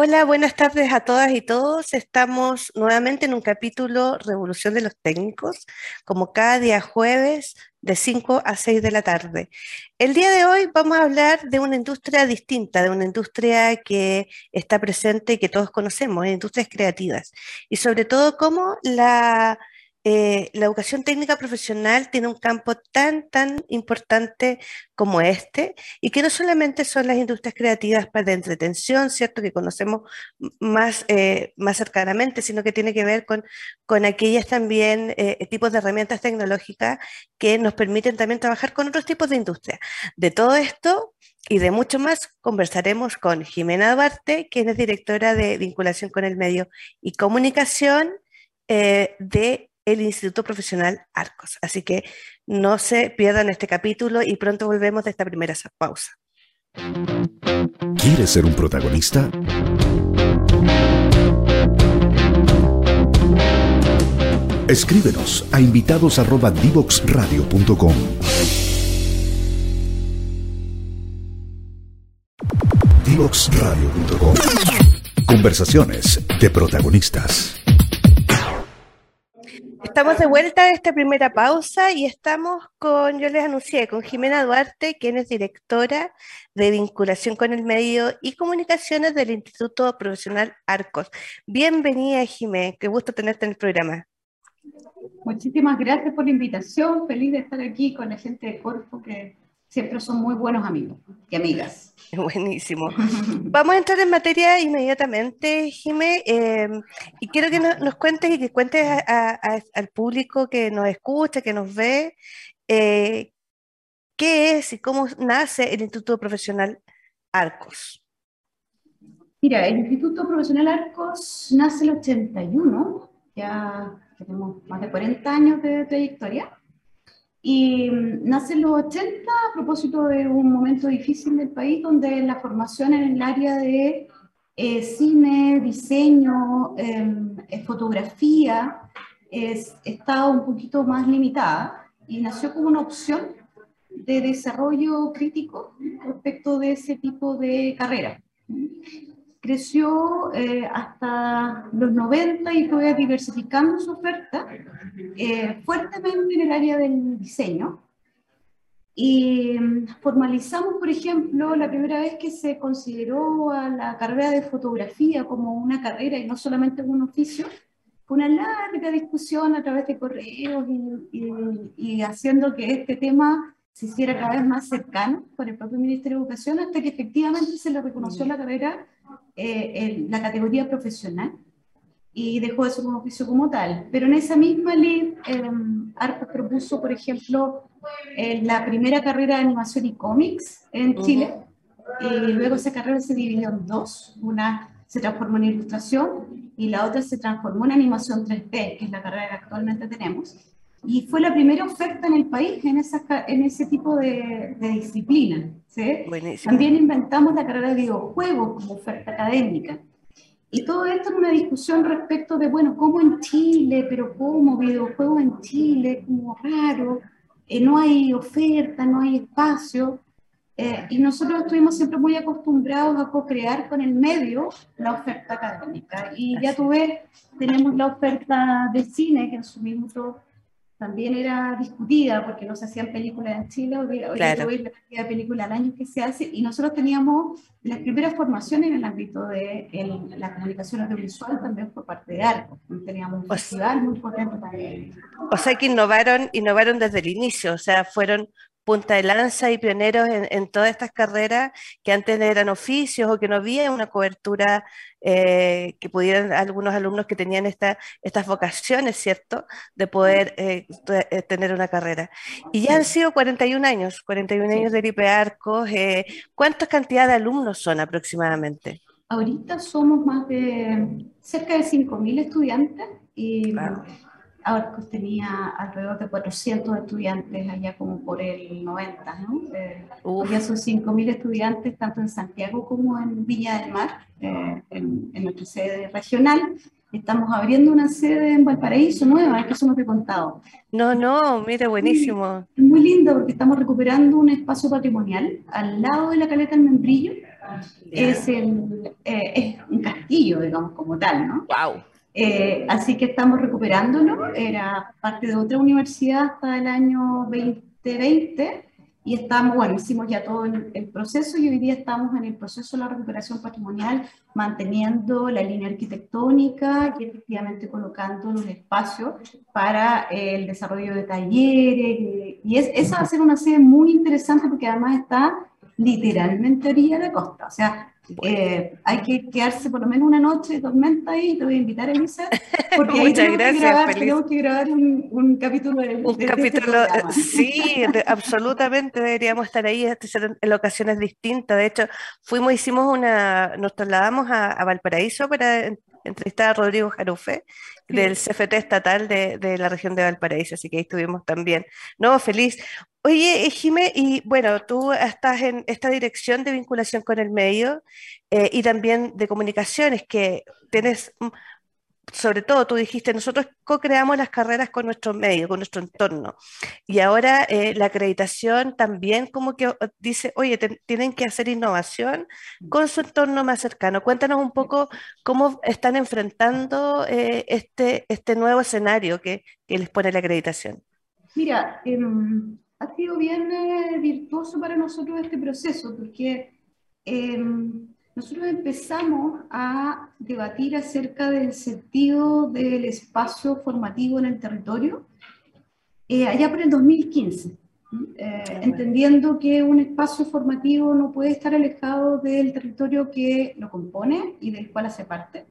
Hola, buenas tardes a todas y todos. Estamos nuevamente en un capítulo Revolución de los Técnicos, como cada día jueves de 5 a 6 de la tarde. El día de hoy vamos a hablar de una industria distinta, de una industria que está presente y que todos conocemos, industrias creativas, y sobre todo cómo la eh, la educación técnica profesional tiene un campo tan, tan importante como este, y que no solamente son las industrias creativas para la entretención, ¿cierto? Que conocemos más, eh, más cercanamente, sino que tiene que ver con, con aquellas también eh, tipos de herramientas tecnológicas que nos permiten también trabajar con otros tipos de industria. De todo esto y de mucho más conversaremos con Jimena Duarte, quien es directora de vinculación con el medio y comunicación de el Instituto Profesional Arcos. Así que no se pierdan este capítulo y pronto volvemos de esta primera pausa. ¿Quieres ser un protagonista? Escríbenos a invitados@divoxradio.com. Divoxradio.com. Conversaciones de protagonistas. Estamos de vuelta de esta primera pausa y estamos con, yo les anuncié, con Jimena Duarte, quien es directora de vinculación con el medio y comunicaciones del Instituto Profesional Arcos. Bienvenida, Jimena, qué gusto tenerte en el programa. Muchísimas gracias por la invitación, feliz de estar aquí con la gente de Corfo que siempre son muy buenos amigos y amigas. Buenísimo. Vamos a entrar en materia inmediatamente, Jimé, em, y quiero que nos, cuentes y que cuentes al público que nos escucha, que nos ve, eh, qué es y cómo nace el Instituto Profesional Arcos. Mira, el Instituto Profesional Arcos nace en el 81, ya tenemos más de 40 años de trayectoria. Y mm, nace en los 80 a propósito de un momento difícil del país donde la formación en el área de eh, cine, diseño, em, eh, fotografía es, estaba un poquito más limitada y nació como una opción de desarrollo crítico respecto de ese tipo de carrera creció eh, hasta los 90 y fue diversificando su oferta eh, fuertemente en el área del diseño. Y mm, formalizamos, por ejemplo, la primera vez que se consideró a la carrera de fotografía como una carrera y no solamente un oficio, fue una larga discusión a través de correos y, y haciendo que este tema se hiciera cada vez más cercano por el propio Ministerio de Educación hasta que efectivamente se le reconoció la carrera eh, en la categoría profesional y dejó de ser un oficio como tal. Pero en esa misma ley, eh, propuso, por ejemplo, eh, la primera carrera de animación y cómics en Chile, y luego esa carrera se dividió en dos, una se transformó en ilustración y la otra se transformó en animación 3D, que es la carrera que actualmente tenemos. Y fue la primera oferta en el país en, en ese tipo de, de disciplina. ¿sí? También inventamos la carrera de videojuegos como oferta académica. Y todo esto en una discusión respecto de, bueno, ¿cómo en Chile? ¿Pero cómo? Videojuegos en Chile, como raro, eh, no hay oferta, no hay espacio. Eh, y nosotros estuvimos siempre muy acostumbrados a co-crear con el medio la oferta académica. Y ya tú ves, tenemos la oferta de cine, que en su minuto también era discutida porque no se hacían películas en Chile, hoy, hoy la cantidad de películas al año que se hace, y nosotros teníamos las primeras formaciones en el ámbito de la comunicación audiovisual también por parte de ARCO, teníamos un festival muy potente también. O sea que innovaron, innovaron desde el inicio, o sea, fueron punta de lanza y pioneros en, todas estas carreras que antes eran oficios o que no había una cobertura eh, que pudieran algunos alumnos que tenían esta, estas vocaciones, ¿cierto?, de poder eh, eh, tener una carrera. Y ya han sido 41 años, 41 años del IP Arcos. ¿Cuántas cantidad de alumnos son aproximadamente? Ahorita somos más de cerca de 5.000 estudiantes y Arcos tenía alrededor de 400 estudiantes allá como por el 90, ¿no? Eh, ya son 5.000 estudiantes tanto en Santiago como en Villa del Mar, eh, en, nuestra sede regional. Estamos abriendo una sede en Valparaíso nueva, que eso no te he contado. No, no, mira, buenísimo. Es muy lindo porque estamos recuperando un espacio patrimonial al lado de la caleta del Membrillo. Es, el, eh, es un castillo digamos, como tal, ¿no? ¡Wow! Eh, así que estamos recuperándolo. Era parte de otra universidad hasta el año 2020 y estamos, bueno, hicimos ya todo el, el, proceso y hoy día estamos en el proceso de la recuperación patrimonial, manteniendo la línea arquitectónica y efectivamente colocando los espacios para el desarrollo de talleres. Y es, esa va a ser una sede muy interesante porque además está literalmente orilla de costa. O sea, eh, hay que quedarse por lo menos una noche de tormenta ahí, te voy a invitar a Elisa, porque ahí tenemos, gracias, que grabar, tenemos que grabar un, un capítulo de, un de, capítulo, de este sí, de, absolutamente deberíamos estar ahí en ocasiones distintas. De hecho, fuimos, hicimos una, nos trasladamos a, a Valparaíso para entrevistar a Rodrigo Jarufe del CFT estatal de, de, la región de Valparaíso, así que ahí estuvimos también. No, feliz. Oye, Jimé, y bueno, tú estás en esta dirección de vinculación con el medio eh, y también de comunicaciones, que tienes, sobre todo tú dijiste, nosotros co-creamos las carreras con nuestro medio, con nuestro entorno. Y ahora eh, la acreditación también como que dice, oye, te, tienen que hacer innovación con su entorno más cercano. Cuéntanos un poco cómo están enfrentando eh, este, este nuevo escenario que, que les pone la acreditación. Mira, eh, ha sido bien eh, virtuoso para nosotros este proceso, porque eh, nosotros empezamos a debatir acerca del sentido del espacio formativo en el territorio eh, allá por el 2015, entendiendo que un espacio formativo no puede estar alejado del territorio que lo compone y del cual hace parte.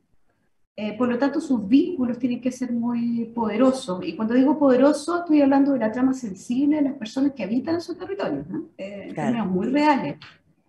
Eh, por lo tanto, sus vínculos tienen que ser muy poderosos. Y cuando digo poderoso, estoy hablando de la trama sensible de las personas que habitan en sus territorios, ¿no? eh, claro. términos muy reales.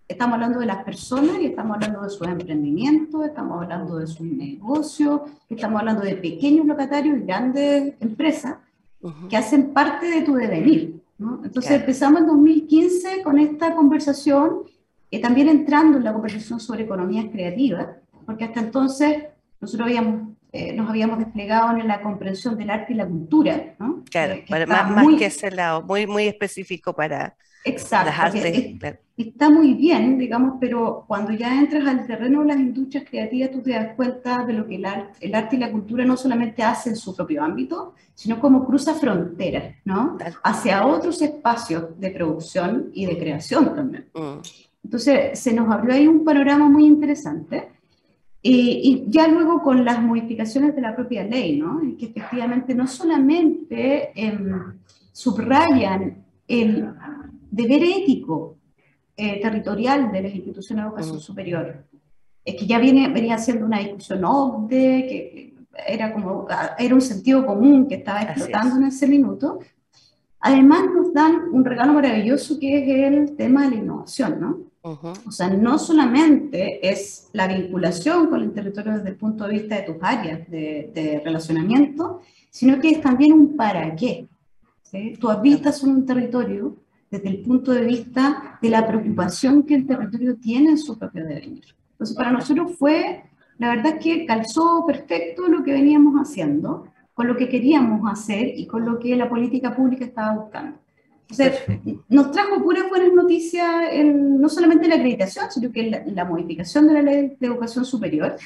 Estamos hablando de las personas y estamos hablando de sus emprendimientos, estamos hablando de sus negocios, estamos hablando de pequeños locatarios y grandes empresas uh -huh. que hacen parte de tu devenir. ¿no? Entonces claro. empezamos en 2015 con esta conversación, y también entrando en la conversación sobre economías creativas, porque hasta entonces nosotros habíamos, eh, nos habíamos desplegado en la comprensión del arte y la cultura, ¿no? Claro, eh, más, muy, más, que ese lado, muy, muy específico para exacto, las artes. Es, claro. Está muy bien, digamos, pero cuando ya entras al terreno de las industrias creativas, tú te das cuenta de lo que el arte, el arte y la cultura no solamente hacen en su propio ámbito, sino como cruza fronteras, ¿no? Hacia otros espacios de producción y de creación también. Mm. Entonces, se nos abrió ahí un panorama muy interesante. Y, y, ya luego con las modificaciones de la propia ley, ¿no? que efectivamente no solamente eh, subrayan el deber ético eh, territorial de las instituciones de educación mm. superior, es que ya viene, venía siendo una discusión OCDE, que era, como, era un sentido común que estaba explotando en ese minuto, además nos dan un regalo maravilloso que es el tema de la innovación, ¿no? Uh -huh. O sea, no solamente es la vinculación con el territorio desde el punto de vista de tus áreas de, de relacionamiento, sino que es también un para qué. ¿sí? Tú habitas en un territorio desde el punto de vista de la preocupación que el territorio tiene en su propio devenir. Entonces, para nosotros fue, la verdad es que calzó perfecto lo que veníamos haciendo, con lo que queríamos hacer y con lo que la política pública estaba buscando. Entonces, nos trajo puras buenas noticias, en, no solamente la acreditación, sino que la, la, modificación de la ley de educación superior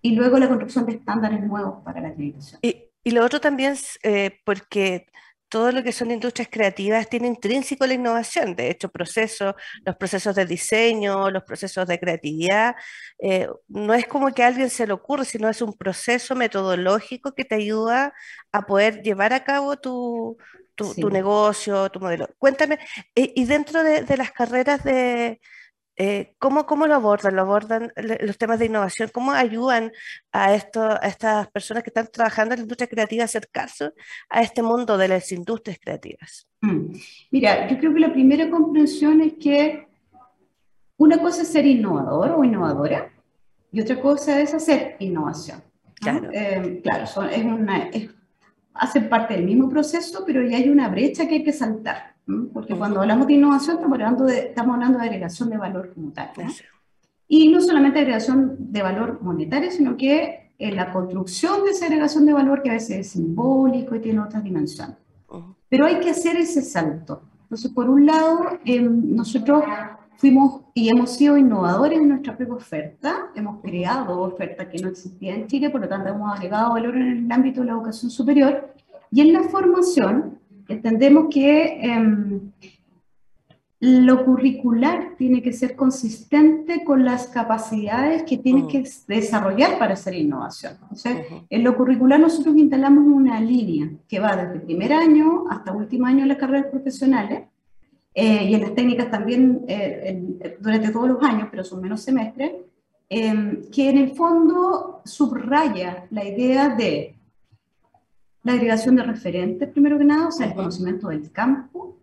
y luego la construcción de estándares nuevos para la acreditación. Y, y lo otro también es eh, porque todo lo que son industrias creativas tiene intrínseco la innovación, de hecho, procesos, los procesos de diseño, los procesos de creatividad, eh, no es como que a alguien se le ocurre, sino es un proceso metodológico que te ayuda a poder llevar a cabo tu, tu, sí. tu negocio, tu modelo. Cuéntame, y, y dentro de, de, las carreras de... Eh, ¿cómo, ¿Cómo lo abordan? ¿Lo abordan los temas de innovación? ¿Cómo ayudan a, esto, a estas personas que están trabajando en la industria creativa a acercarse a este mundo de las industrias creativas? Mm. Mira, yo creo que la primera comprensión es que una cosa es ser innovador o innovadora y otra cosa es hacer innovación. ¿no? Claro, eh, claro son, es una, es hacen parte del mismo proceso, pero ya hay una brecha que hay que saltar. ¿No? Porque cuando hablamos de innovación estamos hablando de, estamos hablando de agregación de valor como tal. ¿no? Y no solamente agregación de valor monetario, sino que en la construcción de esa agregación de valor que a veces es simbólico y tiene otras dimensiones. Pero hay que hacer ese salto. Entonces, por un lado, eh, nosotros fuimos y hemos sido innovadores en nuestra propia oferta, hemos creado oferta que no existía en Chile, por lo tanto hemos agregado valor en el ámbito de la educación superior y en la formación entendemos que em, lo curricular tiene que ser consistente con las capacidades que tienes mm. que desarrollar para hacer innovación. en lo curricular nosotros instalamos una línea que va desde primer año hasta último año de las carreras profesionales, eh, y en las técnicas también eh, durante todos los años, pero son menos semestres, em, que en el fondo subraya la idea de la agregación de referentes, primero que nada, o sea, el conocimiento del campo,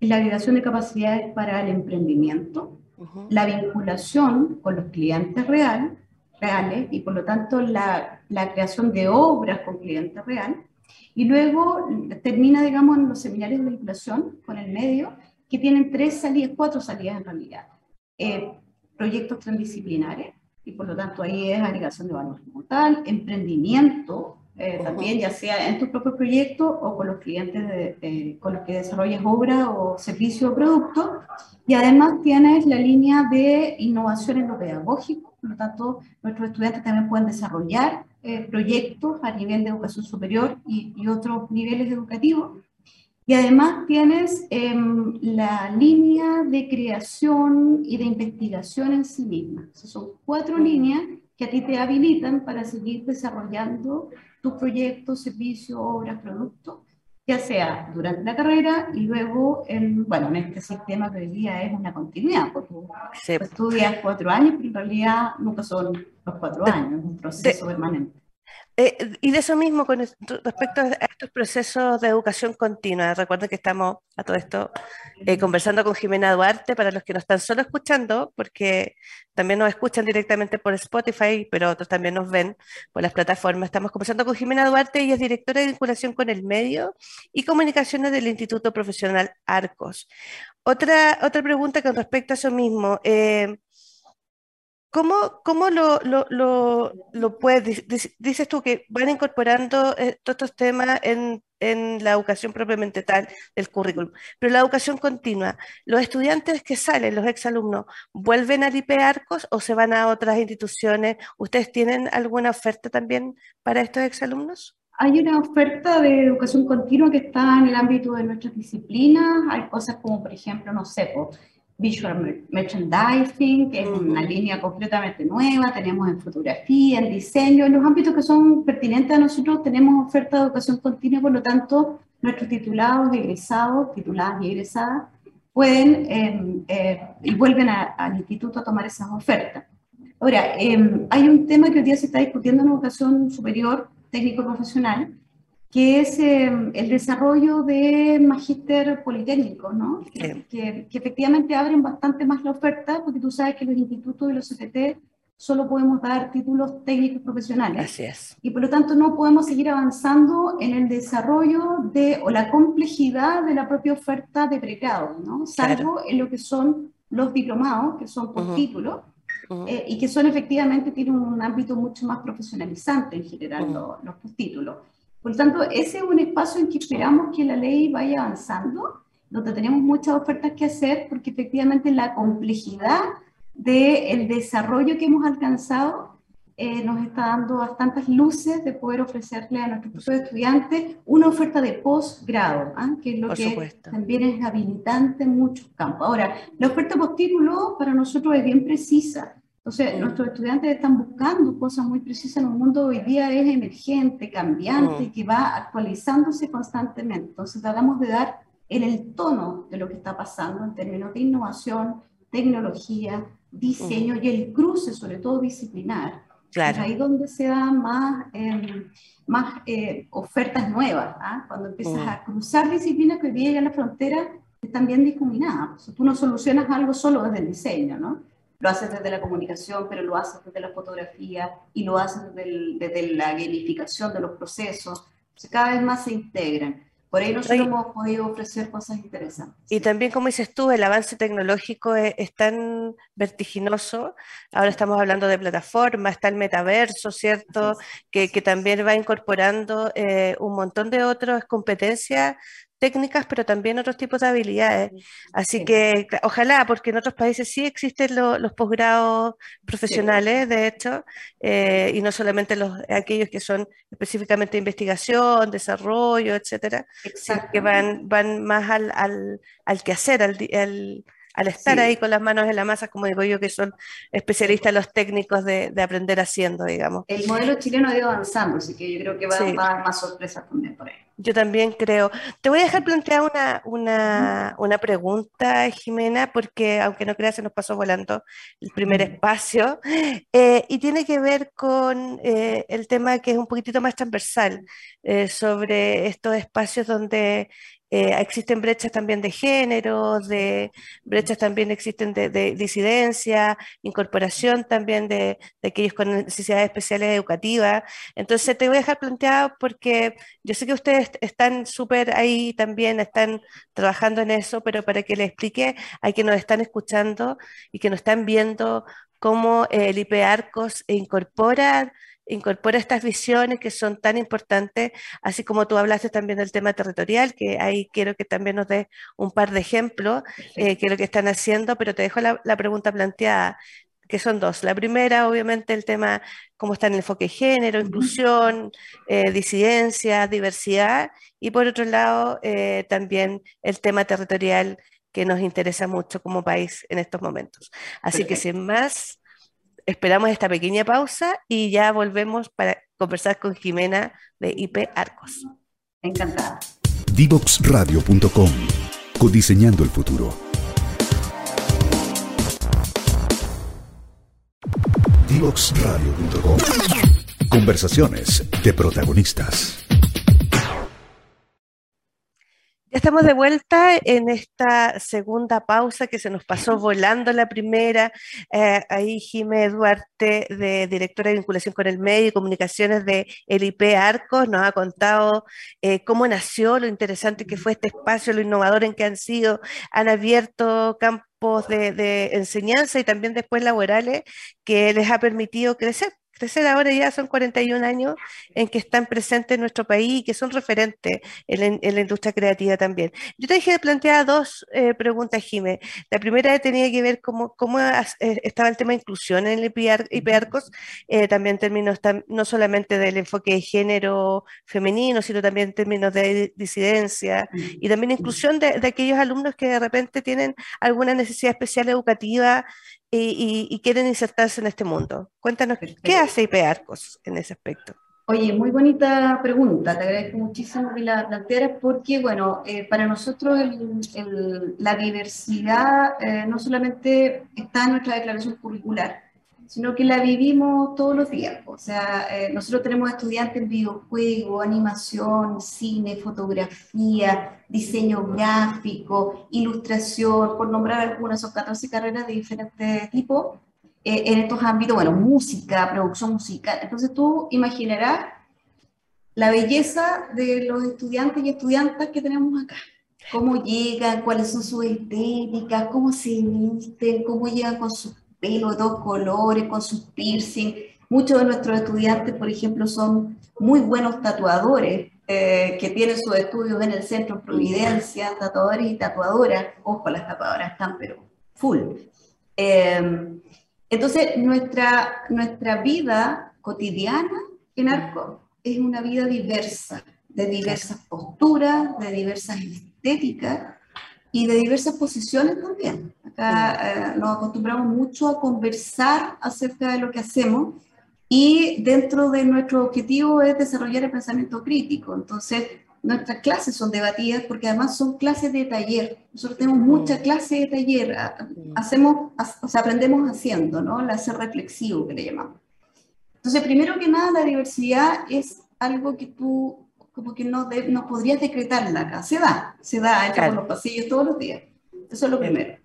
la agregación de capacidades para el emprendimiento, la vinculación con los clientes real, reales y por lo tanto la, la, creación de obras con clientes real. Y luego termina, digamos, en los seminarios de vinculación con el medio, que tienen tres salidas, cuatro salidas en realidad. Eh, proyectos transdisciplinares, y por lo tanto ahí es agregación de valor como tal, emprendimiento, eh, también, ya sea en tu propio proyecto o con los clientes de, con los que desarrollas obra o servicio o producto. Y además tienes la línea de innovación en lo pedagógico, por lo tanto, nuestros estudiantes también pueden desarrollar eh, proyectos a nivel de educación superior y, y, otros niveles educativos. Y además tienes em, la línea de creación y de investigación en sí misma. son cuatro líneas que a ti te habilitan para seguir desarrollando tus proyectos, servicios, obras, productos, ya sea durante la carrera y luego, en, bueno, en este sistema que hoy día es una continuidad, porque sí. estudias cuatro años, pero en realidad nunca son los cuatro años, es un proceso permanente. Eh, y de eso mismo, con respecto a estos procesos de educación continua, recuerden que estamos a todo esto eh, conversando con Jimena Duarte, para los que nos están solo escuchando, porque también nos escuchan directamente por Spotify, pero otros también nos ven por las plataformas. Estamos conversando con Jimena Duarte, ella es directora de vinculación con el medio y comunicaciones del Instituto Profesional Arcos. Otra, otra pregunta con respecto a eso mismo. Eh, ¿Cómo, cómo lo, lo, lo, lo, puedes, dices tú que van incorporando eh, todos estos temas en, en, la educación propiamente tal del currículum, pero la educación continua, ¿los estudiantes que salen, los exalumnos, vuelven al IP Arcos o se van a otras instituciones? ¿Ustedes tienen alguna oferta también para estos exalumnos? Hay una oferta de educación continua que está en el ámbito de nuestras disciplinas. Hay cosas como, por ejemplo, no sé, visual merchandising, que es una línea completamente nueva, tenemos en fotografía, en diseño, en los ámbitos que son pertinentes a nosotros tenemos oferta de educación continua, por lo tanto, nuestros titulados, egresados, tituladas y egresadas, pueden em, eh, y vuelven al instituto a tomar esas ofertas. Ahora, em, hay un tema que hoy día se está discutiendo en educación superior, técnico profesional, que es em, el desarrollo de magíster politécnico, ¿no? Que, que, efectivamente abren bastante más la oferta, porque tú sabes que los institutos y los CPT solo podemos dar títulos técnicos profesionales. Así es. Y por lo tanto no podemos seguir avanzando en el desarrollo de, o la complejidad de la propia oferta de pregrado, ¿no? Salvo en lo que son los diplomados, que son por título, eh, y que son efectivamente, tienen un ámbito mucho más profesionalizante en general los, los postítulos. Por tanto, ese es un espacio en que esperamos que la ley vaya avanzando, donde tenemos muchas ofertas que hacer, porque efectivamente la complejidad del desarrollo que hemos alcanzado eh, nos está dando bastantes luces de poder ofrecerle a nuestros estudiantes una oferta de posgrado, ¿ah? que es lo que también es habilitante en muchos campos. Ahora, la oferta postítulo para nosotros es bien precisa. Entonces, nuestros estudiantes están buscando cosas muy precisas en un mundo hoy día es emergente, cambiante, y que va actualizándose constantemente. Entonces, tratamos de dar en el tono de lo que está pasando en términos de innovación, tecnología, diseño y el cruce, sobre todo disciplinar. Claro. Es ahí donde se dan más, em, más eh, ofertas nuevas, ¿ah? cuando empiezas a cruzar disciplinas que hoy día ya en la frontera están bien difuminadas. tú no solucionas algo solo desde el diseño, ¿no? Lo haces desde la comunicación, pero lo haces desde la fotografía y lo haces desde, la gamificación de los procesos. cada vez más se integran. Por ahí nosotros hemos podido ofrecer cosas interesantes. Y también, como dices tú, el avance tecnológico es, tan vertiginoso. Ahora estamos hablando de plataformas, está el metaverso, ¿cierto? Que, que, también va incorporando eh, un montón de otras competencias técnicas, pero también otros tipos de habilidades. Así que ojalá, porque en otros países sí existen los posgrados profesionales, de hecho, eh, y no solamente los, aquellos que son específicamente investigación, desarrollo, etcétera, que van, van más al, al, al quehacer, al, al al estar ahí con las manos en la masa, como digo yo, que son especialistas los técnicos de, aprender haciendo, digamos. El modelo chileno ha ido avanzando, así que yo creo que va, a haber más sorpresas también por ahí. Yo también creo. Te voy a dejar plantear una, una, una, pregunta, Jimena, porque aunque no creas, se nos pasó volando el primer espacio, eh, y tiene que ver con eh, el tema que es un poquitito más transversal, eh, sobre estos espacios donde eh, existen brechas también de género, de brechas también existen de, disidencia, incorporación también de, aquellos con necesidades especiales educativas. Entonces te voy a dejar planteado porque yo sé que ustedes están súper ahí también, están trabajando en eso, pero para que les explique a quienes nos están escuchando y que nos están viendo cómo el IP Arcos incorpora incorpora estas visiones que son tan importantes, así como tú hablaste también del tema territorial, que ahí quiero que también nos des un par de ejemplos, eh, que lo que están haciendo, pero te dejo la, pregunta planteada, que son dos. La primera, obviamente, el tema, cómo está en el enfoque de género, inclusión, eh, disidencia, diversidad, y por otro lado, eh, también el tema territorial que nos interesa mucho como país en estos momentos. Así que sin más, esperamos esta pequeña pausa y ya volvemos para conversar con Jimena de IP Arcos. Encantada. Divoxradio.com Codiseñando el futuro. Divoxradio.com Conversaciones de protagonistas. Estamos de vuelta en esta segunda pausa que se nos pasó volando la primera. Eh, ahí Jimé Duarte, de directora de vinculación con el medio y comunicaciones de el IP Arcos, nos ha contado eh, cómo nació, lo interesante que fue este espacio, lo innovador en que han sido, han abierto campos de, de enseñanza y también después laborales que les ha permitido crecer crecer ahora ya son 41 años en que están presentes en nuestro país y que son referentes en, la industria creativa también. Yo te dije plantear dos eh, preguntas, Jimé. La primera tenía que ver cómo, cómo eh, estaba el tema de inclusión en el IPARCOS, eh, también en términos no solamente del enfoque de género femenino, sino también en términos de disidencia y también inclusión de, de aquellos alumnos que de repente tienen alguna necesidad especial educativa y, quieren insertarse en este mundo. Cuéntanos, ¿qué hace IP Arcos en ese aspecto? Oye, muy bonita pregunta, te agradezco muchísimo que la plantearas porque, bueno, eh, para nosotros la diversidad eh, no solamente está en nuestra declaración curricular, sino que la vivimos todos los días. O sea, eh, nosotros tenemos estudiantes en videojuego, animación, cine, fotografía, diseño gráfico, ilustración, por nombrar algunas, son 14 carreras de diferentes tipos eh, en estos ámbitos, bueno, música, producción musical. Entonces tú imaginarás la belleza de los estudiantes y estudiantes que tenemos acá. Cómo llegan, cuáles son sus estéticas, cómo se visten, cómo llegan con sus pelo colores, con sus piercing. Muchos de nuestros estudiantes, por ejemplo, son muy buenos tatuadores, eh, que tienen sus estudios en el centro Providencia, tatuadores y tatuadoras. Ojo, las tatuadoras están, pero full. Em, entonces, nuestra, nuestra vida cotidiana en Arco es una vida diversa, de diversas posturas, de diversas estéticas y de diversas posiciones también. Acá eh, nos acostumbramos mucho a conversar acerca de lo que hacemos y dentro de nuestro objetivo es desarrollar el pensamiento crítico. Entonces, nuestras clases son debatidas porque además son clases de taller. Nosotros tenemos mucha clase de taller, hacemos, o sea, aprendemos haciendo, ¿no? El hacer reflexivo que le llamamos. Entonces, primero que nada, la diversidad es algo que tú como que no, no podrías decretarla acá. Se da, se da, hecha por los pasillos todos los días. Eso es lo primero.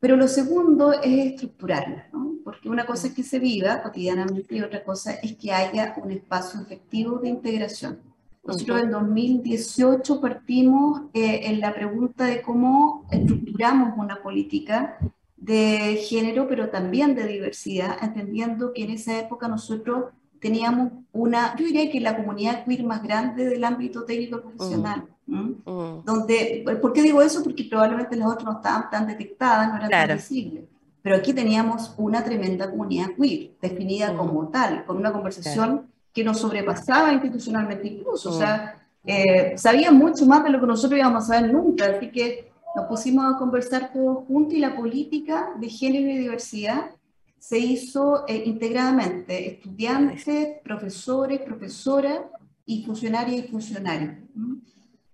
Pero lo segundo es estructurarla, ¿no? porque una cosa es que se viva cotidianamente y otra cosa es que haya un espacio efectivo de integración. Nosotros en 2018 partimos eh, en la pregunta de cómo estructuramos una política de género, pero también de diversidad, entendiendo que en esa época nosotros teníamos una, yo diría que la comunidad queer más grande del ámbito técnico profesional. Mm. Donde, ¿Por qué digo eso? Porque probablemente las otras no estaban tan detectadas, no eran tan visibles. Pero aquí teníamos una tremenda comunidad queer, definida como tal, con una conversación que nos sobrepasaba institucionalmente incluso. O sea, eh, sabía mucho más de lo que nosotros íbamos a saber nunca. Así que nos pusimos a conversar todos juntos y la política de género y diversidad se hizo eh, integradamente, estudiantes, profesores, profesoras y funcionarias y funcionarios.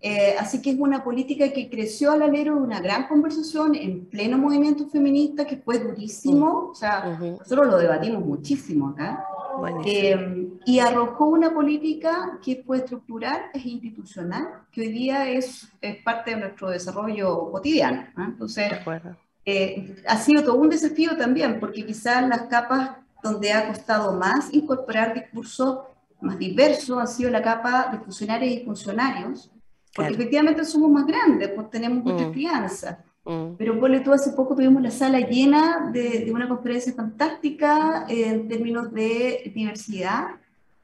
Eh, así que es una política que creció al alero de una gran conversación en pleno movimiento feminista que fue durísimo, o sea, nosotros lo debatimos muchísimo acá, eh, y arrojó una política que fue estructural, es institucional, que hoy día es, es parte de nuestro desarrollo cotidiano. Entonces, eh, ha sido todo un desafío también, porque quizás las capas donde ha costado más incorporar discursos más diversos han sido la capa de funcionarios y funcionarios, porque efectivamente somos más grandes, pues tenemos mucha mm. crianza. Mm. Pero ponle tú, hace poco tuvimos la sala llena de, de una conferencia fantástica en términos de diversidad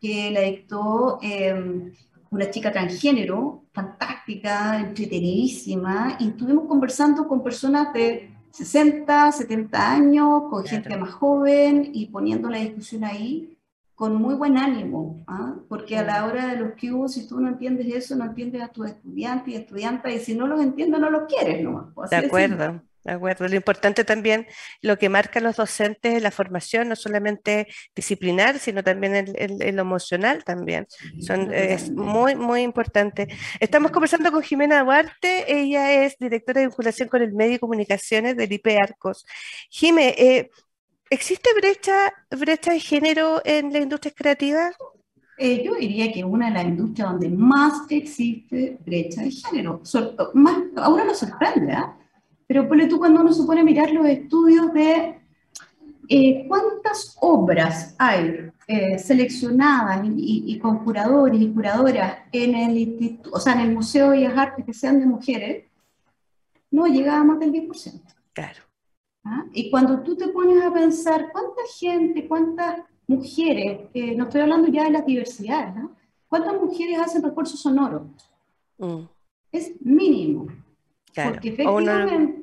que la dictó em, una chica transgénero, fantástica, entretenidísima, y estuvimos conversando con personas de 60, 70 años, con gente más joven y poniendo la discusión ahí con muy buen ánimo, ¿ah? porque a la hora de los que si tú no entiendes eso, no entiendes a tus estudiantes y estudiantas, y si no los entiendes, no los quieres ¿no? Pues de acuerdo. De acuerdo. Lo importante también, lo que marcan los docentes en la formación, no solamente disciplinar, sino también el, emocional también. Son, es muy, muy importante. Estamos conversando con Jimena Duarte, ella es directora de vinculación con el medio y comunicaciones del IP Arcos. Jime, eh, ¿Existe brecha, brecha de género en las industrias creativas? Eh, yo diría que una de las industrias donde más existe brecha de género. más, ahora nos sorprende, ¿eh? Pero ponle tú cuando uno se pone a mirar los estudios de eh, cuántas obras hay eh, seleccionadas y, con curadores y curadoras en el, o sea, en el Museo de Bellas Artes que sean de mujeres, no llega a más del 10%. Claro. ¿Ah? Y cuando tú te pones a pensar cuánta gente, cuántas mujeres, eh, no estoy hablando ya de la diversidad, ¿no? ¿cuántas mujeres hacen refuerzo sonoro? Mm. Es mínimo. Porque efectivamente...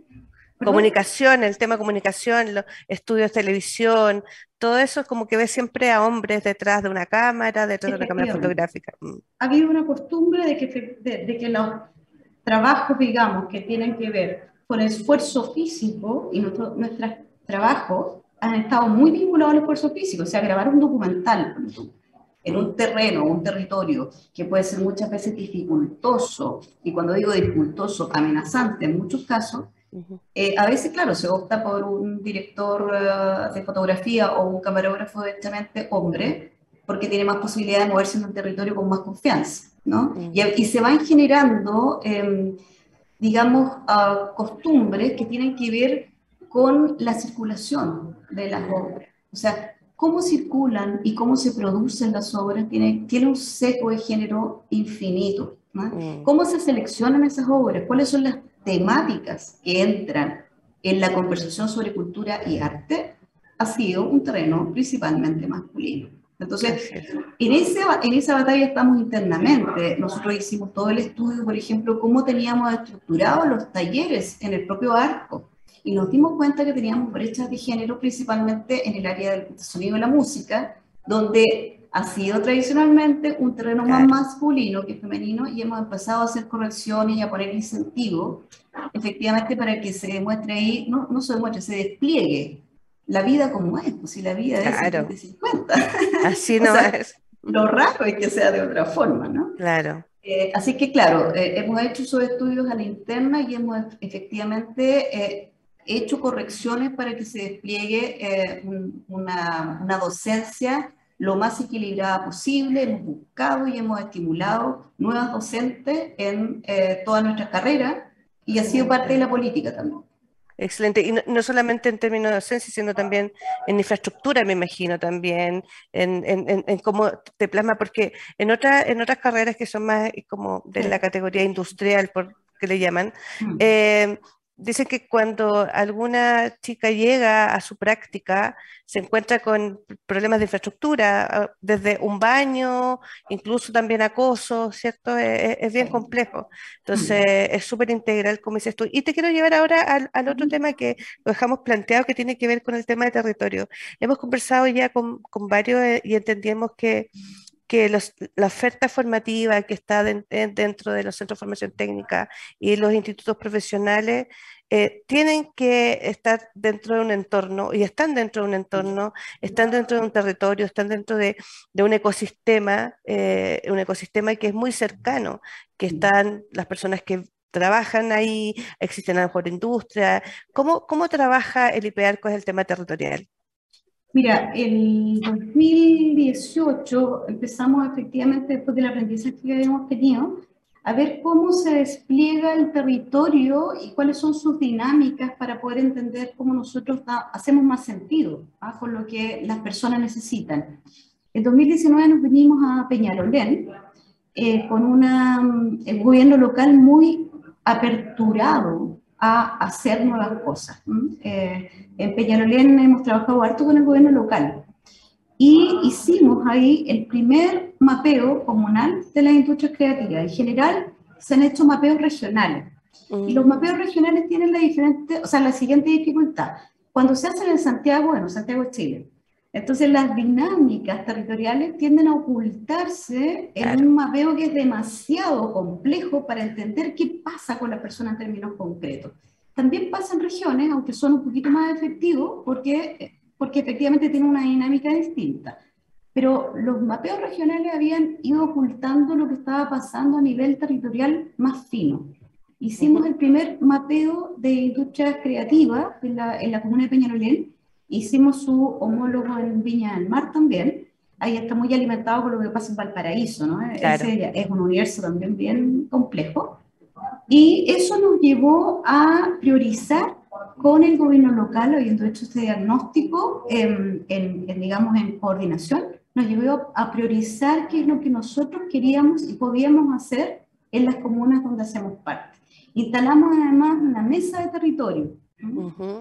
comunicación, el tema comunicación, los estudios de televisión, todo eso es como que ves siempre a hombres detrás de una cámara, detrás de una cámara fotográfica. Mm. Ha habido una costumbre de que, de que los trabajos, digamos, que tienen que ver con el esfuerzo físico y nuestro, nuestros trabajos han estado muy vinculados al esfuerzo físico, o sea, grabar un documental en un terreno, un territorio que puede ser muchas veces dificultoso, y cuando digo dificultoso, amenazante en muchos casos, eh, a veces, claro, se opta por un director eh, de fotografía o un camarógrafo directamente hombre, porque tiene más posibilidad de moverse en un territorio con más confianza, ¿no? y, y, se van generando... Eh, digamos, costumbres que tienen que ver con la circulación de las obras. O sea, cómo circulan y cómo se producen las obras tiene, tiene un seco de género infinito. Mm. ¿Cómo se seleccionan esas obras? ¿Cuáles son las temáticas que entran en la conversación sobre cultura y arte? Ha sido un terreno principalmente masculino. Entonces, en, ese, en esa batalla estamos internamente. Nosotros hicimos todo el estudio, por ejemplo, cómo teníamos estructurados los talleres en el propio arco. Y nos dimos cuenta que teníamos brechas de género principalmente en el área del sonido y la música, donde ha sido tradicionalmente un terreno más masculino que femenino y hemos empezado a hacer correcciones y a poner incentivos, efectivamente, para que se demuestre ahí, no, no se demuestre, se despliegue la vida como es, pues si la vida es de 50. Así no es. Lo raro es que sea de otra forma, ¿no? Claro. Eh, así que, claro, eh, hemos hecho esos estudios a la interna y hemos efectivamente eh, hecho correcciones para que se despliegue una, una, docencia lo más equilibrada posible. Hemos buscado y hemos estimulado nuevas docentes en toda nuestra carrera y ha sido parte de la política también. Excelente. Y no, solamente en términos de docencia, sino también en infraestructura, me imagino, también, en, en, en, cómo te plasma, porque en, otra, en otras carreras que son más como de la categoría industrial, por que le llaman, mm. eh, Dice que cuando alguna chica llega a su práctica, se encuentra con problemas de infraestructura, ah, desde un baño, incluso también acoso, ¿cierto? E, e, es, bien complejo. Entonces, es súper integral, como dices tú. Y te quiero llevar ahora al, otro tema que lo dejamos planteado, que tiene que ver con el tema de territorio. Hemos conversado ya con, con varios eh, y entendíamos que que la oferta formativa que está dentro de los centros de formación técnica y los institutos profesionales eh, tienen que estar dentro de un entorno y están dentro de un entorno, están dentro de un territorio, están dentro de, un ecosistema, eh, un ecosistema que es muy cercano, que están las personas que trabajan ahí, existen a lo mejor industria. ¿Cómo, cómo trabaja el IPEAR con el tema territorial? Mira, en 2018 empezamos efectivamente, después del aprendizaje que habíamos tenido, a ver cómo se despliega el territorio y cuáles son sus dinámicas para poder entender cómo nosotros hacemos más sentido ¿ah? con lo que las personas necesitan. En 2019 nos vinimos a Peñalolén eh, con una, el gobierno local muy aperturado a hacer nuevas cosas. Eh, en Peñalolén hemos trabajado harto con el gobierno local y hicimos ahí el primer mapeo comunal de las industrias creativas. En general se han hecho mapeos regionales. Y los mapeos regionales tienen la, diferente, o sea, la siguiente dificultad. Cuando se hacen en Santiago, bueno, Santiago es Chile. Entonces las dinámicas territoriales tienden a ocultarse en un mapeo que es demasiado complejo para entender qué pasa con la persona en términos concretos. También pasa en regiones, aunque son un poquito más efectivos, porque, porque efectivamente tienen una dinámica distinta. Pero los mapeos regionales habían ido ocultando lo que estaba pasando a nivel territorial más fino. Hicimos el primer mapeo de industrias creativas en la, en la comuna de Peñarolén, hicimos su homólogo en Viña del Mar también, ahí está muy alimentado con lo que pasa en Valparaíso, ¿no? es un universo también bien complejo. Y eso nos llevó a priorizar con el gobierno local, habiendo hecho este diagnóstico, en, en, digamos, en coordinación, nos llevó a priorizar qué es lo que nosotros queríamos y podíamos hacer en las comunas donde hacemos parte. Instalamos además una mesa de territorio,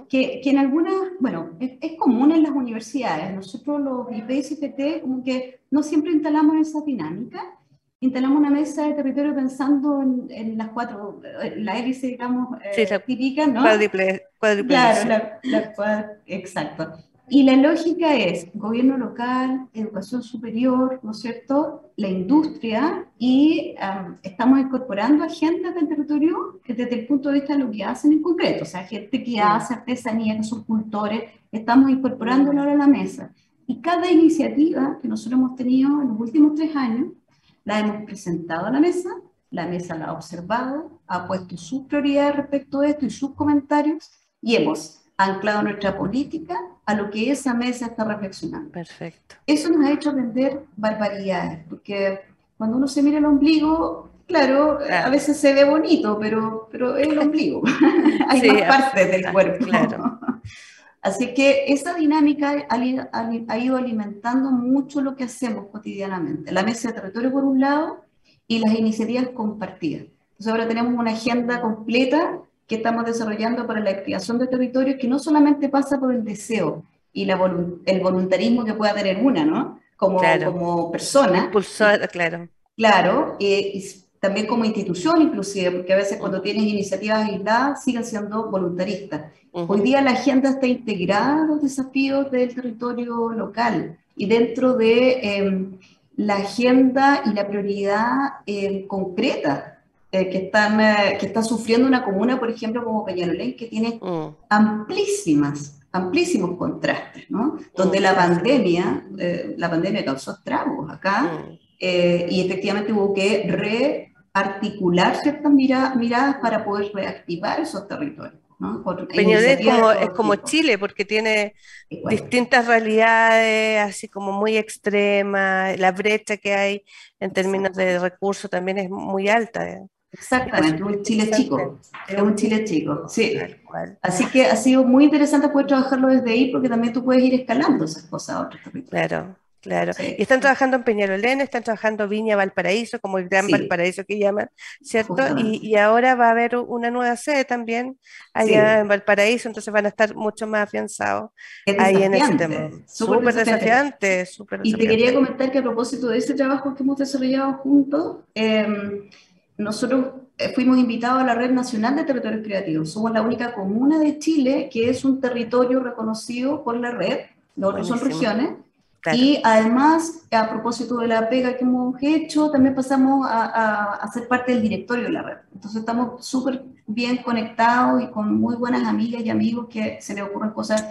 que, que, en algunas, bueno, es, es, común en las universidades. Nosotros los IP y CFT como que no siempre instalamos esa dinámica, instalamos una mesa de territorio pensando en, las cuatro, la hélice, digamos, eh, típica, ¿no? Cuádruple, Claro, la, la, exacto. Y la lógica es gobierno local, educación superior, ¿no es cierto? La industria y estamos incorporando a gente del territorio desde el punto de vista de lo que hacen en concreto, o sea, gente que hace artesanía, que son cultores, estamos incorporándolo a la mesa. Y cada iniciativa que nosotros hemos tenido en los últimos tres años, la hemos presentado a la mesa, la mesa la ha observado, ha puesto sus prioridades respecto a esto y sus comentarios, y hemos anclado nuestra política a lo que esa mesa está reflexionando. Perfecto. Eso nos ha hecho aprender barbaridades, porque cuando uno se mira el ombligo, claro, a veces se ve bonito, pero, pero es el ombligo. Hay más partes del cuerpo. Claro. Así que esa dinámica ha, ido alimentando mucho lo que hacemos cotidianamente. La mesa de territorio por un lado y las iniciativas compartidas. Entonces ahora tenemos una agenda completa que estamos desarrollando para la activación de territorios que no solamente pasa por el deseo y la el voluntarismo que pueda tener una, ¿no? Como, como persona. claro. Claro, eh, y también como institución inclusive, porque a veces cuando tienes iniciativas aisladas siguen siendo voluntaristas. Hoy día la agenda está integrada a los desafíos del territorio local y dentro de em, la agenda y la prioridad eh, concreta eh, que, están, eh, que está sufriendo una comuna, por ejemplo, como Peñalolén, que tiene mm. amplísimas, amplísimos contrastes, ¿no? Donde la pandemia, eh, la pandemia causó estragos acá mm. y efectivamente hubo que rearticular ciertas miradas para poder reactivar esos territorios. ¿no? Peñalolén es como, es como Chile, porque tiene distintas realidades, así como muy extremas, la brecha que hay en términos de recursos también es muy alta. Exactamente, un Chile chico, es un Chile chico, sí. Así que ha sido muy interesante poder trabajarlo desde ahí porque también tú puedes ir escalando esas cosas a otros Claro, Claro, y están trabajando en Peñalolén, están trabajando Viña Valparaíso, como el Gran Valparaíso que llaman, ¿cierto? Y, ahora va a haber una nueva sede también allá en Valparaíso, entonces van a estar mucho más afianzados ahí en ese tema. Súper desafiante, súper Y te quería comentar que a propósito de ese trabajo que hemos desarrollado juntos, em, nosotros eh, fuimos invitados a la Red Nacional de Territorios Creativos. Somos la única comuna de Chile que es un territorio reconocido por la red, los otros son regiones. Y además, a propósito de la pega que hemos hecho, también pasamos a, a, ser parte del directorio de la red. Entonces estamos súper bien conectados y con muy buenas amigas y amigos que se les ocurren cosas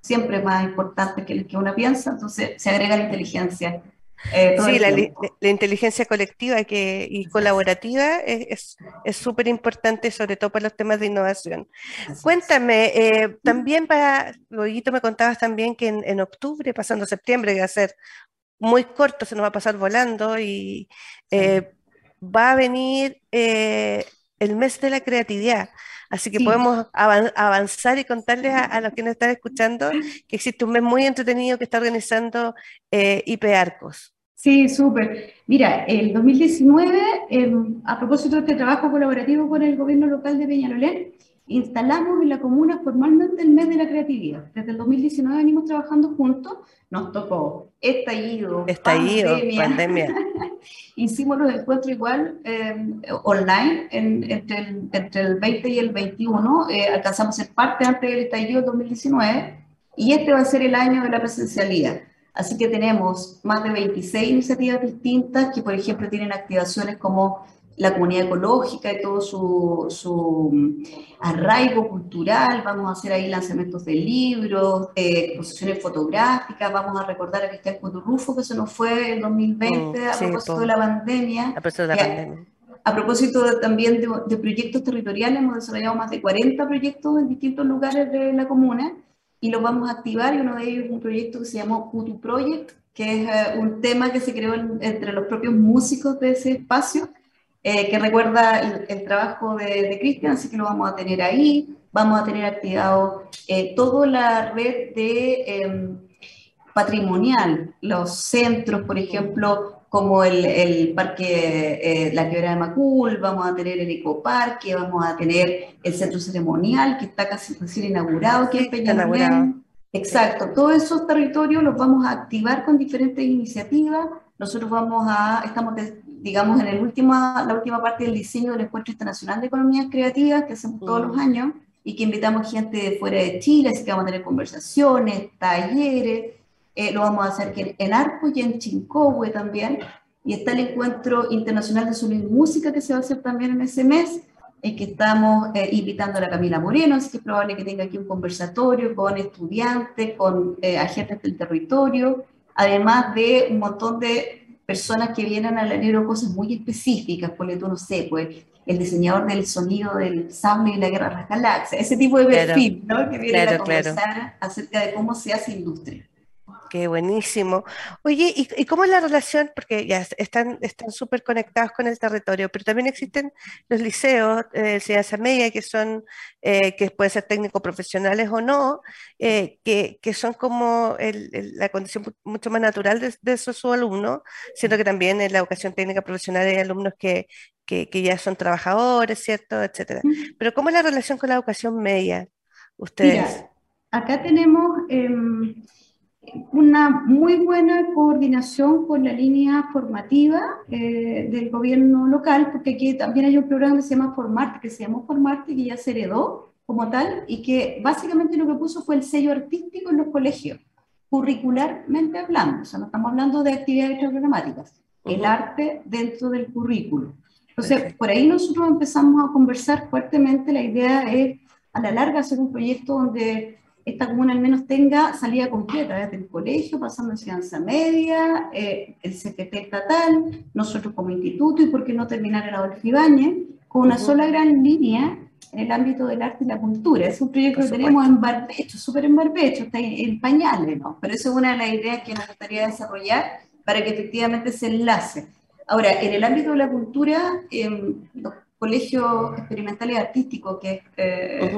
siempre más importantes que las que una piensa, entonces se agrega la inteligencia eh, sí, la, inteligencia colectiva que, y colaborativa es súper importante, sobre todo para los temas de innovación. Cuéntame, eh, también para, luego me contabas también que en, octubre, pasando septiembre, que va a ser muy corto, se nos va a pasar volando y eh, va a venir el mes de la creatividad. Así que podemos avanzar y contarles a, los que nos están escuchando que existe un mes muy entretenido que está organizando eh, IP Arcos. Sí, súper. Mira, el 2019, em, a propósito de este trabajo colaborativo con el gobierno local de Peñalolén, instalamos en la comuna formalmente el mes de la creatividad. Desde el 2019 venimos trabajando juntos, nos tocó estallido, estallido pandemia. Hicimos los encuentros igual em, online entre, el, entre, el, 20 y el 21, eh, alcanzamos a ser parte antes del estallido del 2019 y este va a ser el año de la presencialidad. Así que tenemos más de 26 iniciativas distintas que, por ejemplo, tienen activaciones como la comunidad ecológica y todo su, su mm, arraigo cultural, vamos a hacer ahí lanzamientos de libros, eh, exposiciones fotográficas, vamos a recordar a Cristian Coturrufo que se nos fue en 2020 a propósito de la pandemia. A propósito de la pandemia. A propósito también de, de, proyectos territoriales, hemos desarrollado más de 40 proyectos en distintos lugares de la comuna y los vamos a activar. Y uno de ellos es un proyecto que se llamó Kutu Project, que es eh, un tema que se creó entre los propios músicos de ese espacio eh, que recuerda el, trabajo de, Cristian, así que lo vamos a tener ahí. Vamos a tener activado eh, toda la red de em, patrimonial, los centros, por ejemplo, como el, el parque eh, La Quebrada de Macul, vamos a tener el ecoparque, vamos a tener el centro ceremonial que está casi recién inaugurado, que es Peñalolén. Exacto, todos esos territorios los vamos a activar con diferentes iniciativas. Nosotros vamos a, estamos digamos, en el última, la última parte del diseño del Encuentro Internacional de Economías Creativas que hacemos todos los años y que invitamos gente de fuera de Chile, así que vamos a tener conversaciones, talleres, eh, lo vamos a hacer en Arco y en Chincohue también, y está el Encuentro Internacional de Sonido y Música que se va a hacer también en ese mes, en que estamos eh, invitando a la Camila Moreno, así que es probable que tenga aquí un conversatorio con estudiantes, con eh, agentes del territorio, además de un montón de personas que vienen a leer cosas muy específicas, por tú no sé, pues el diseñador del sonido del sable y la guerra de las galaxias, ese tipo de perfil, ¿no? Que viene a conversar acerca de cómo se hace industria. Qué buenísimo. Oye, ¿y, cómo es la relación? Porque ya están están súper conectados con el territorio, pero también existen los liceos eh, de enseñanza media que son, eh, que pueden ser técnicos profesionales o no, eh, que, que, son como la condición mucho más natural de, de esos alumnos, siendo que también en la educación técnica profesional hay alumnos que, que, que ya son trabajadores, ¿cierto? Etcétera. Pero ¿cómo es la relación con la educación media? Ustedes. acá tenemos em, una muy buena coordinación con la línea formativa eh, del gobierno local, porque aquí también hay un programa que se llama Formarte, que se llamó Formarte, que ya se heredó como tal, y que básicamente lo que puso fue el sello artístico en los colegios, curricularmente hablando, o sea, no estamos hablando de actividades programáticas, el arte dentro del currículo. Entonces, por ahí nosotros empezamos a conversar fuertemente, la idea es a la larga hacer un proyecto donde esta comuna al menos tenga salida completa, desde el colegio, pasando enseñanza media, eh, el CPT estatal, nosotros como instituto y por qué no terminar el Adolfo Ibáñez, con una sola gran línea en el ámbito del arte y la cultura. Es un proyecto que tenemos en barbecho, súper en barbecho, está en, pañales, ¿no? Pero eso es una de las ideas que nos gustaría desarrollar para que efectivamente se enlace. Ahora, en el ámbito de la cultura, los colegios experimentales artísticos, que es... Eh,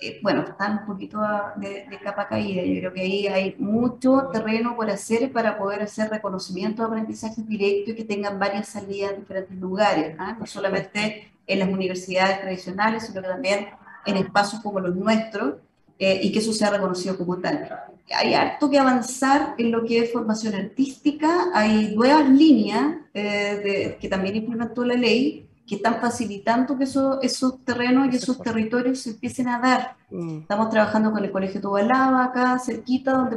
eh, bueno, están un poquito de, capa caída. Yo creo que ahí hay mucho terreno por hacer para poder hacer reconocimiento de aprendizaje directo y que tengan varias salidas en diferentes lugares, ¿ah? no solamente en las universidades tradicionales, sino que también en espacios como los nuestros, eh, y que eso sea reconocido como tal. Hay harto que avanzar en lo que es formación artística, hay nuevas líneas eh, que también implementó la ley, que están facilitando que esos terrenos y esos territorios se empiecen a dar. Mm. Estamos trabajando con el Colegio Tobalaba, acá cerquita, donde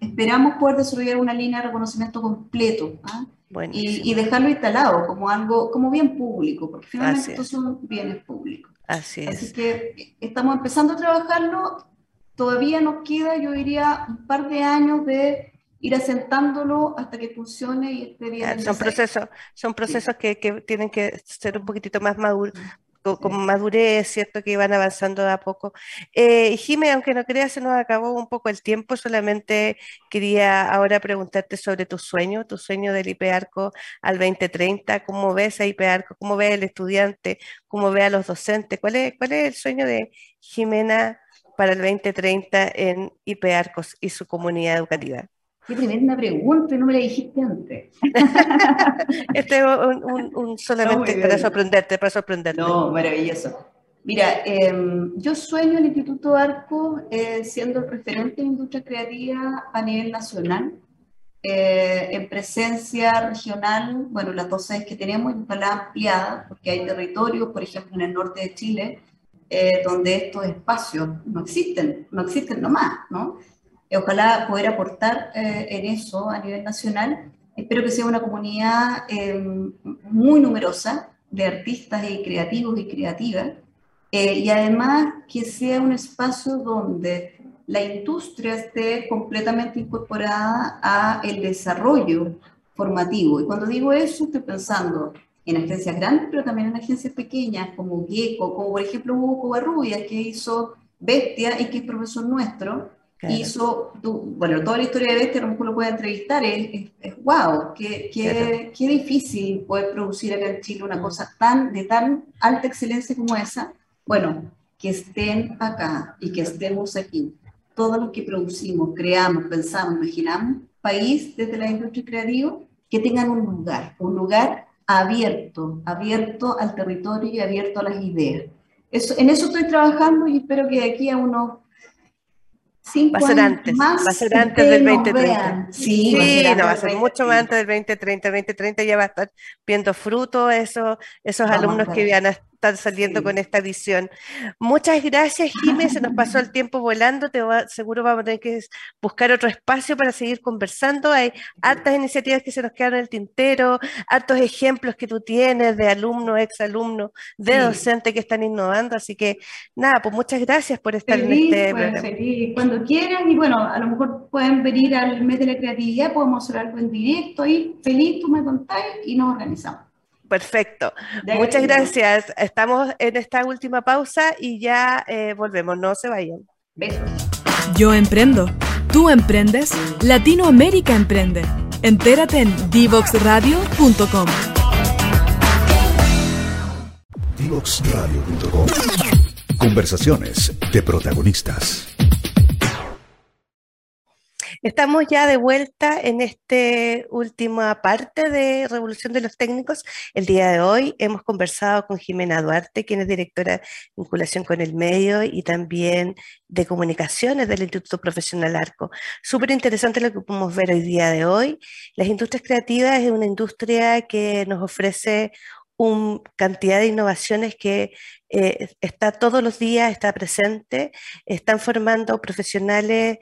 esperamos poder desarrollar una línea de reconocimiento completo ¿ah? y, dejarlo instalado como algo, como bien público, porque finalmente estos son bienes públicos. Así es. Así que estamos empezando a trabajarlo. Todavía nos queda, yo diría, un par de años de ir asentándolo hasta que funcione y esté bien. son procesos, son procesos que, que, tienen que ser un poquitito más maduros, con, madurez, ¿cierto? Que van avanzando de a poco. Eh, Jimé, aunque no creas, se nos acabó un poco el tiempo, solamente quería ahora preguntarte sobre tu sueño, tu sueño del IP Arco al 2030, ¿cómo ves a IP Arco? ¿Cómo ves el estudiante? ¿Cómo ve a los docentes? ¿Cuál es, cuál es el sueño de Jimena para el 2030 en IP Arcos y su comunidad educativa? Qué tremenda pregunta, no me la dijiste antes. este es un, solamente para sorprenderte, para sorprenderte. No, maravilloso. Mira, em, yo sueño el Instituto Arco eh, siendo el referente en industria creativa a nivel nacional, eh, en presencia regional, bueno, las dos sedes que tenemos, y ojalá ampliada, porque hay territorios, por ejemplo, en el norte de Chile, eh, donde estos espacios no existen, no existen nomás, ¿no? Ojalá poder aportar eh, en eso a nivel nacional. Espero que sea una comunidad eh, muy numerosa de artistas y creativos y creativas, eh, y además que sea un espacio donde la industria esté completamente incorporada a el desarrollo formativo. Y cuando digo eso, estoy pensando en agencias grandes, pero también en agencias pequeñas, como Gieco, como por ejemplo Hugo Covarrubia, que hizo Bestia y que es profesor nuestro, hizo, bueno, toda la historia de Bestia a lo mejor lo puede entrevistar, es, es, wow, qué, qué, qué, difícil poder producir acá en Chile una cosa tan, de tan alta excelencia como esa. Bueno, que estén acá y que estemos aquí, todos los que producimos, creamos, pensamos, imaginamos, país desde la industria creativa, que tengan un lugar, un lugar abierto, abierto al territorio y abierto a las ideas. Eso, en eso estoy trabajando y espero que de aquí a unos va a ser antes, va a ser antes del 2030. Sí, no, va a ser mucho más antes del 2030. El 2030 ya va a estar viendo fruto eso, esos alumnos que van a están saliendo con esta edición. Muchas gracias, Jiménez. Se nos pasó el tiempo volando. Te seguro vamos a tener que buscar otro espacio para seguir conversando. Hay hartas iniciativas que se nos quedan en el tintero, hartos ejemplos que tú tienes de alumnos, exalumnos, de docentes que están innovando. Así que, nada, pues muchas gracias por estar en este pues, programa. Cuando quieran, y bueno, a lo mejor pueden venir al mes de la creatividad, podemos hacer algo en directo y feliz, tú me contáis y nos organizamos. Perfecto. Muchas gracias. Estamos en esta última pausa y ya eh, volvemos. No se vayan. Besos. Yo emprendo. Tú emprendes. Latinoamérica emprende. Entérate en divoxradio.com. Divoxradio.com. Conversaciones de protagonistas. Estamos ya de vuelta en esta última parte de Revolución de los Técnicos. El día de hoy hemos conversado con Jimena Duarte, quien es directora de vinculación con el medio y también de comunicaciones del Instituto Profesional Arco. Súper interesante lo que podemos ver hoy día de hoy. Las industrias creativas es una industria que nos ofrece una cantidad de innovaciones que eh, está todos los días, está presente, están formando profesionales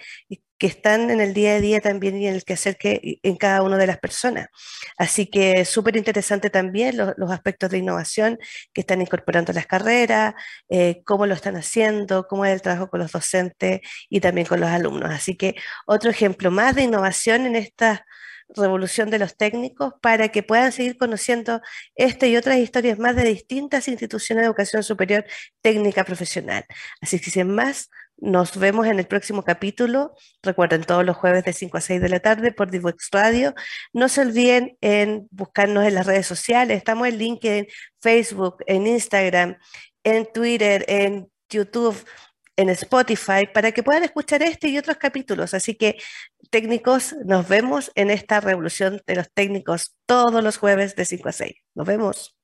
que están en el día a día también y en el quehacer que en cada una de las personas. Así que súper interesante también los aspectos de innovación que están incorporando las carreras, eh, cómo lo están haciendo, cómo es el trabajo con los docentes y también con los alumnos. Así que otro ejemplo más de innovación en esta revolución de los técnicos para que puedan seguir conociendo esta y otras historias más de distintas instituciones de educación superior técnica profesional. Así que sin más, nos vemos en el próximo capítulo. Recuerden todos los jueves de 5 a 6 de la tarde por Divox Radio. No se olviden en buscarnos en las redes sociales. Estamos en LinkedIn, Facebook, en Instagram, en Twitter, en YouTube. En Spotify para que puedan escuchar este y otros capítulos. Así que técnicos, nos vemos en esta revolución de los técnicos todos los jueves de 5 a 6. Nos vemos.